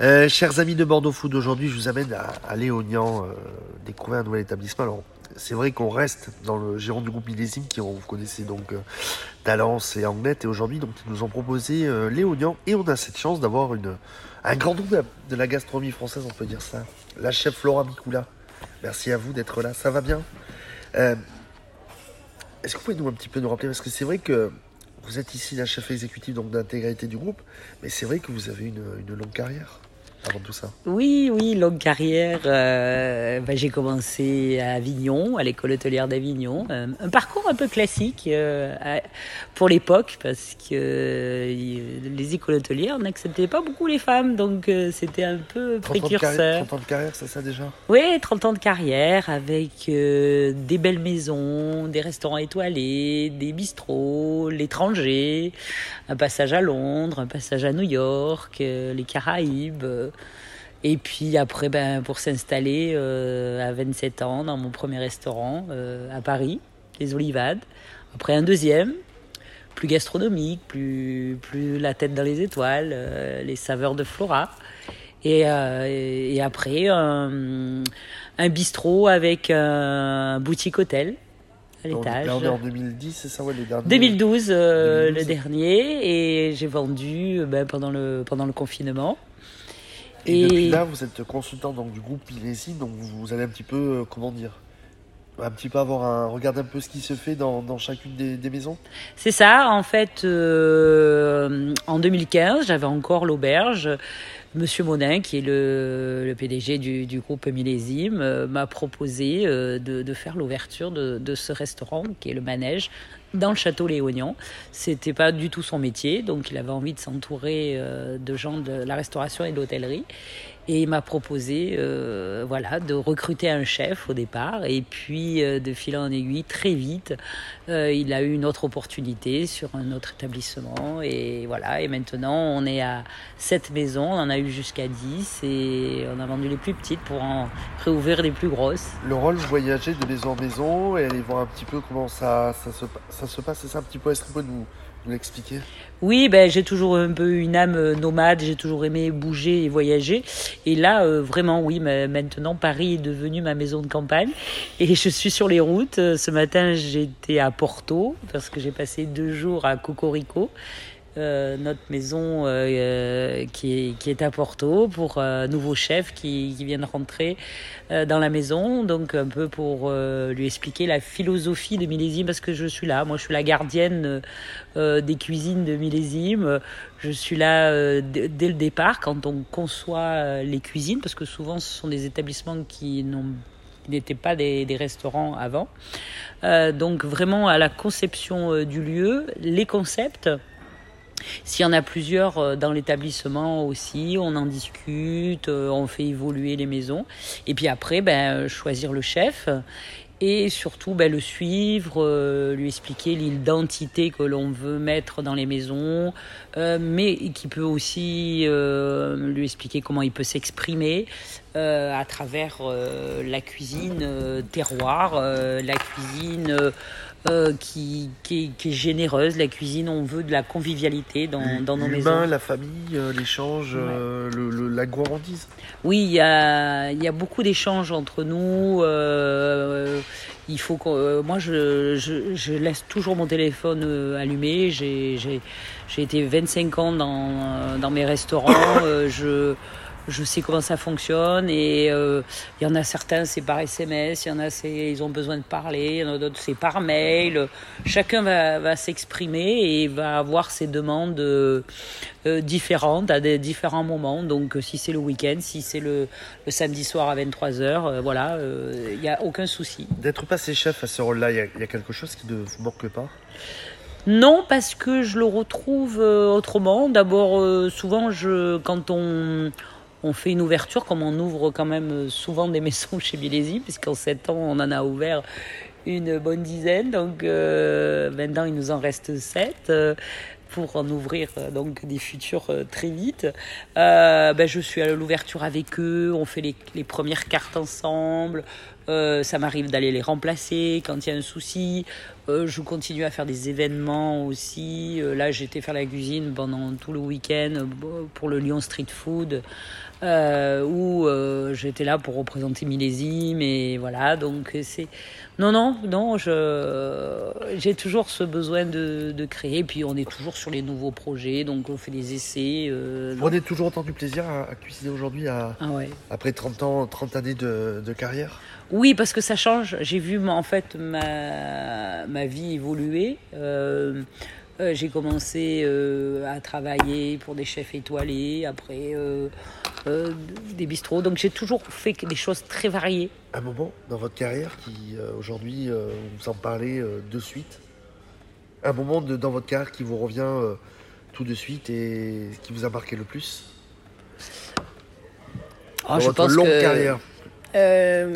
Euh, chers amis de Bordeaux Food, aujourd'hui je vous amène à, à euh, découvrir un nouvel établissement. Alors, c'est vrai qu'on reste dans le gérant du groupe Millésime qui vous connaissez donc euh, Talence et Anglette et aujourd'hui donc ils nous ont proposé euh, Léognan et on a cette chance d'avoir un grand nom de la, gastronomie française, on peut dire ça. La chef Laura Micoula. Merci à vous d'être là, ça va bien? Euh, Est-ce que vous pouvez nous un petit peu nous rappeler? Parce que c'est vrai que vous êtes ici la chef exécutive donc d'intégralité du groupe, mais c'est vrai que vous avez une, une longue carrière avant tout ça. Oui, oui, longue carrière. Euh, ben, j'ai commencé à Avignon, à l'école hôtelière d'Avignon. Un, un parcours un peu classique euh, à- pour l'époque, parce que euh, les écoles hôtelières n'acceptaient pas beaucoup les femmes, donc euh, c'était un peu 30 ans, de carrière, précurseur. 30 ans de carrière, c'est ça déjà? Oui, 30 ans de carrière avec euh, des belles maisons, des restaurants étoilés, des bistrots, l'étranger, un passage à Londres, un passage à New York, euh, les Caraïbes. Et puis après, ben, pour s'installer euh, à 27 ans dans mon premier restaurant euh, à Paris, les Olivades. Après un deuxième, plus gastronomique, plus, plus la tête dans les étoiles, euh, les saveurs de Flora. Et, et, et après, un, un bistrot avec un boutique hôtel à l'étage. En 2010, c'est ça, ouais, les derniers 2012, euh, 2012. le dernier, et j'ai vendu ben, pendant, le, pendant le confinement. Et, depuis là, vous êtes consultant donc, du groupe Millésime, donc vous, vous allez un petit peu, euh, comment dire, un petit peu avoir un, regarder un peu ce qui se fait dans, chacune des, maisons? C'est ça, en fait, euh, en 2015, j'avais encore l'auberge. Monsieur Monin, qui est le, PDG du, groupe Millésime, euh, m'a proposé euh, de, faire l'ouverture de, ce restaurant, qui est le Manège, dans le château Léognan. C'était pas du tout son métier, donc il avait envie de s'entourer de gens de la restauration et de l'hôtellerie. Et il m'a proposé euh, voilà, de recruter un chef au départ. Et puis, euh, de fil en aiguille, très vite, euh, il a eu une autre opportunité sur un autre établissement. Et voilà, et maintenant, on est à sept maisons. On en a eu jusqu'à 10. Et on a vendu les plus petites pour en réouvrir les plus grosses. Le rôle, vous voyagez de maison en maison et aller voir un petit peu comment ça, se, ça se passe. C'est ça un petit peu, est-ce vous pouvez nous, nous l'expliquer Oui, ben, j'ai toujours un peu une âme euh, nomade, j'ai toujours aimé bouger et voyager. Et là, euh, vraiment, oui, maintenant, Paris est devenu ma maison de campagne. Et je suis sur les routes. Euh, Ce matin, j'étais à Porto, parce que j'ai passé deux jours à Cocorico. Euh, notre maison euh, euh, qui, est, qui est à Porto pour un nouveau chef qui, qui vient de rentrer euh, dans la maison, donc un peu pour euh, lui expliquer la philosophie de Millésime parce que je suis là, moi je suis la gardienne euh, des cuisines de Millésime, je suis là euh, dès le départ quand on conçoit euh, les cuisines parce que souvent ce sont des établissements qui n'ont n'étaient pas des, des restaurants avant. Euh, donc vraiment à la conception euh, du lieu, les concepts, s'il y en a plusieurs euh, dans l'établissement aussi, on en discute, euh, on fait évoluer les maisons. Et puis après, ben, euh, choisir le chef et surtout ben, le suivre, lui expliquer l'identité que l'on veut mettre dans les maisons, mais qui peut aussi lui expliquer comment il peut s'exprimer à travers la cuisine terroir, la cuisine euh, qui, qui, est, qui est généreuse, la cuisine, on veut de la convivialité dans, dans nos L'humain, maisons. la famille, euh, l'échange, euh, le, le- la gourmandise. Oui, il y a, il y a beaucoup d'échanges entre nous. euh, il faut que euh, moi je, je, je laisse toujours mon téléphone allumé. J'ai j'ai j'ai été 25 ans dans dans mes restaurants. euh, je je sais comment ça fonctionne et euh, il y en a certains c'est par SMS, il y en a c'est ils ont besoin de parler, il y en a d'autres c'est par mail. Chacun va, va s'exprimer et va avoir ses demandes euh, euh, différentes à des différents moments. Donc euh, si c'est le week-end, si c'est le, le samedi soir à 23h, voilà, euh, il n'y a aucun souci. D'être passé chef à ce rôle-là, il y, a- il y a quelque chose qui ne vous manque pas? Non, parce que je le retrouve euh, autrement. D'abord, euh, souvent, je, quand on, on fait une ouverture, comme on ouvre quand même euh, souvent des maisons chez Millésime, puisqu'en 7 ans, on en a ouvert une bonne dizaine. Donc euh, maintenant, il nous en reste 7 pour en ouvrir euh, donc des futurs euh, très vite. Euh, ben, je suis à l'ouverture avec eux, on fait les premières cartes ensemble. Euh, ça m'arrive d'aller les remplacer quand il y a un souci. Euh, je continue à faire des événements aussi. Euh, là, j'étais faire la cuisine pendant tout le week-end pour le Lyon Street Food, où j'étais là pour représenter Millésime et voilà. Donc c'est non, non, non. Je j'ai toujours ce besoin de, de, créer. Puis on est toujours sur les nouveaux projets, donc on fait des essais. Vous prenez toujours autant du plaisir à, cuisiner aujourd'hui, à, ah ouais. après 30 ans, 30 années de, de carrière? Oui, parce que ça change. J'ai vu en fait ma, ma vie évoluer. Euh, euh, j'ai commencé euh, à travailler pour des chefs étoilés, après des bistrots. Donc j'ai toujours fait des choses très variées. Un moment dans votre carrière qui aujourd'hui vous en parlez de suite. Un moment de, dans votre carrière qui vous revient tout de suite et qui vous a marqué le plus? Oh, dans je votre longue carrière. Euh,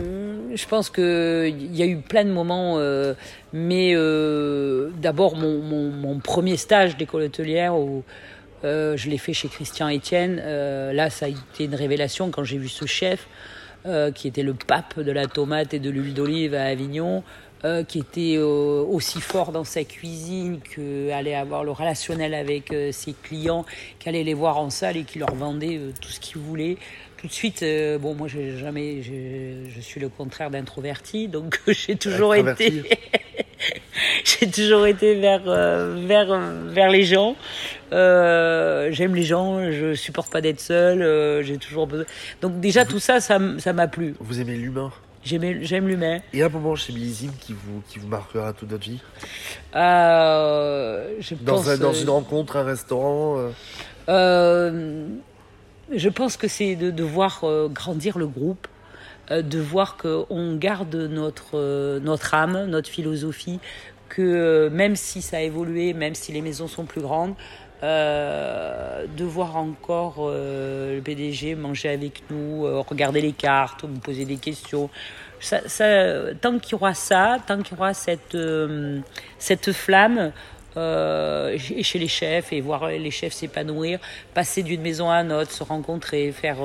je pense qu'il y a eu plein de moments, euh, mais euh, d'abord mon, mon, mon, premier stage d'école hôtelière où je l'ai fait chez Christian Etienne. là, ça a été une révélation quand j'ai vu ce chef qui était le pape de la tomate et de l'huile d'olive à Avignon. Qui était aussi fort dans sa cuisine, que allait avoir le relationnel avec ses clients, qui allait les voir en salle et qui leur vendait tout ce qu'ils voulaient tout de suite, euh, bon, moi, j'ai jamais, je suis le contraire d'introverti, donc j'ai toujours été, j'ai toujours été vers, euh, vers, vers les gens. Euh, j'aime les gens, je supporte pas d'être seul, j'ai toujours besoin. Donc déjà tout ça, ça, m'a plu. Vous aimez l'humain? J'aime l'humain. Et un moment chez Millésime qui vous, qui vous marquera toute votre vie? Je dans, pense, dans une rencontre, un restaurant je pense que c'est de, voir euh, grandir le groupe, euh, de voir qu'on garde notre, euh, notre âme, notre philosophie, que même si ça a évolué, même si les maisons sont plus grandes, de voir encore le PDG manger avec nous, regarder les cartes, me poser des questions. Tant qu'il y aura ça, tant qu'il y aura cette, cette flamme, euh, chez les chefs et voir les chefs s'épanouir, passer d'une maison à une autre, se rencontrer, faire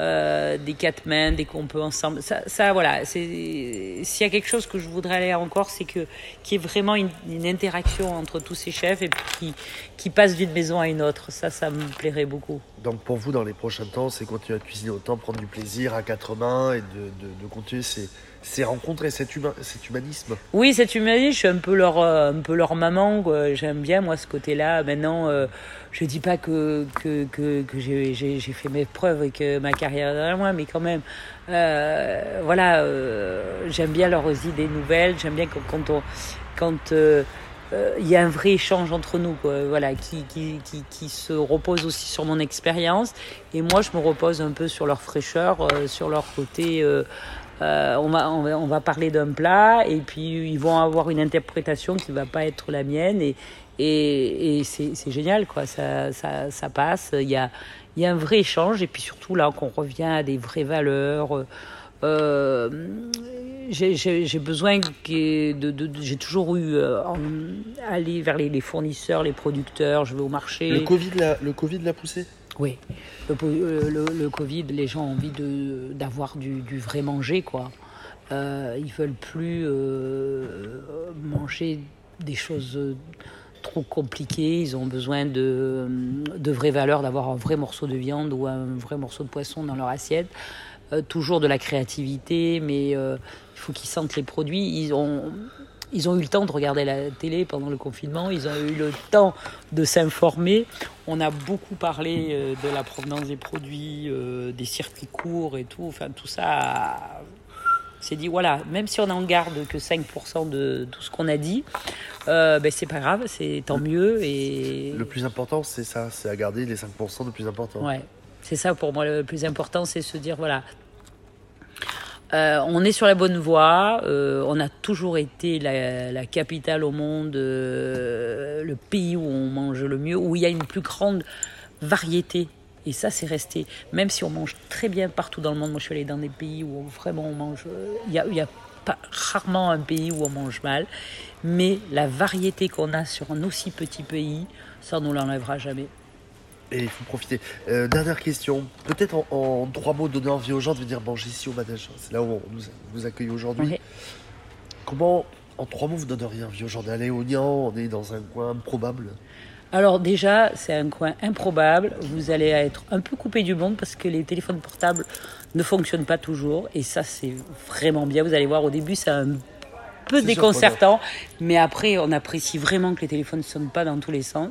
euh, des quatre mains, des qu'on peut ensemble. Ça, voilà. S'il y a quelque chose que je voudrais aller encore, c'est que qu'il y ait vraiment une, interaction entre tous ces chefs et qui, qui passe d'une maison à une autre. Ça, ça me plairait beaucoup. Donc pour vous, dans les prochains temps, c'est continuer à cuisiner autant, prendre du plaisir à quatre mains et de, de continuer ces c'est rencontrer cet, cet humanisme. Oui, cet humanisme, je suis un peu leur, euh, un peu leur maman. J'aime bien, moi, ce côté-là. Maintenant, euh, je dis pas que, que, que, que j'ai fait mes preuves et que ma carrière est derrière moi, mais quand même, euh, voilà, j'aime bien leurs idées nouvelles. J'aime bien quand, on, quand il y a un vrai échange entre nous, quoi, voilà, qui, qui, qui, qui, se repose aussi sur mon expérience. Et moi, je me repose un peu sur leur fraîcheur, sur leur côté euh, on, va, on, va, parler d'un plat et puis ils vont avoir une interprétation qui va pas être la mienne et, et, c'est génial quoi ça, ça, ça, passe il y a, il y a un vrai échange et puis surtout là qu'on revient à des vraies valeurs euh, j'ai besoin de, de, j'ai toujours eu euh, aller vers les, les, fournisseurs les producteurs je vais au marché le covid le covid l'a poussé? Oui, le, le, Covid, les gens ont envie d'avoir du, du, vrai manger, quoi. Euh, ils veulent plus euh, manger des choses trop compliquées. Ils ont besoin de, de vraies valeurs, d'avoir un vrai morceau de viande ou un vrai morceau de poisson dans leur assiette. Euh, toujours de la créativité, mais il faut qu'ils sentent les produits. Ils ont ils ont eu le temps de regarder la télé pendant le confinement, ils ont eu le temps de s'informer. On a beaucoup parlé euh, de la provenance des produits, euh, des circuits courts et tout. Enfin, tout ça s'est dit voilà, même si on en garde que 5% de tout ce qu'on a dit, euh, ben c'est pas grave, c'est tant mieux. Et... Le plus important, c'est ça, c'est à garder les 5% de plus important. Ouais, c'est ça pour moi le plus important, c'est se dire voilà, euh, on est sur la bonne voie. Euh, on a toujours été la, capitale au monde, euh, le pays où on mange le mieux, où il y a une plus grande variété. Et ça, c'est resté. Même si on mange très bien partout dans le monde, moi je suis allée dans des pays où vraiment on mange. Il y a, pas, rarement un pays où on mange mal. Mais la variété qu'on a sur un aussi petit pays, ça, ne l'enlèvera jamais. Et il faut profiter. Euh, dernière question. Peut-être en, en trois mots donner envie aux gens de venir manger ici au manège. C'est là où on nous, vous accueille aujourd'hui. Comment, en trois mots, vous donneriez envie aux gens d'aller au Nian On est dans un coin improbable? Alors déjà, c'est un coin improbable. Vous allez être un peu coupé du monde parce que les téléphones portables ne fonctionnent pas toujours. Et ça, c'est vraiment bien. Vous allez voir, au début, c'est un peu déconcertant. Mais après, on apprécie vraiment que les téléphones ne sonnent pas dans tous les sens.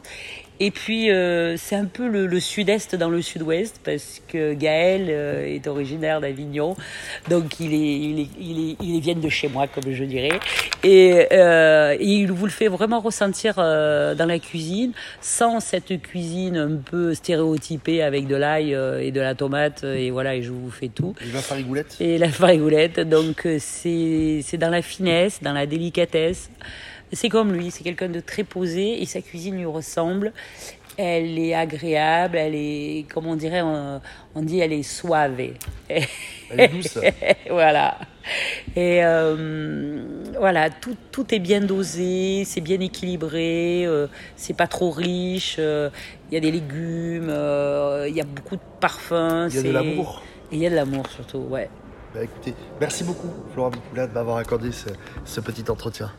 Et puis, euh, c'est un peu le, le sud-est dans le sud-ouest parce que Gaël euh, est originaire d'Avignon. Donc, il est, il est, il est, il vient de chez moi, comme je dirais. Et, euh, et il vous le fait vraiment ressentir dans la cuisine, sans cette cuisine un peu stéréotypée avec de l'ail et de la tomate. Et voilà, et je vous fais tout. Et la farigoulette Et la farigoulette, donc c'est c'est dans la finesse, dans la délicatesse. C'est comme lui, c'est quelqu'un de très posé et sa cuisine lui ressemble. Elle est agréable, elle est, comme on dirait, on, on dit, elle est suave. Elle est douce. voilà. Et euh, voilà, tout, tout est bien dosé, c'est bien équilibré, euh, c'est pas trop riche. euh, Il y a des légumes, il y a beaucoup de parfums. Il y a de l'amour. Il y a de l'amour surtout, ouais. Bah, écoutez, merci beaucoup, Florent Bicoula, de m'avoir accordé ce- ce petit entretien.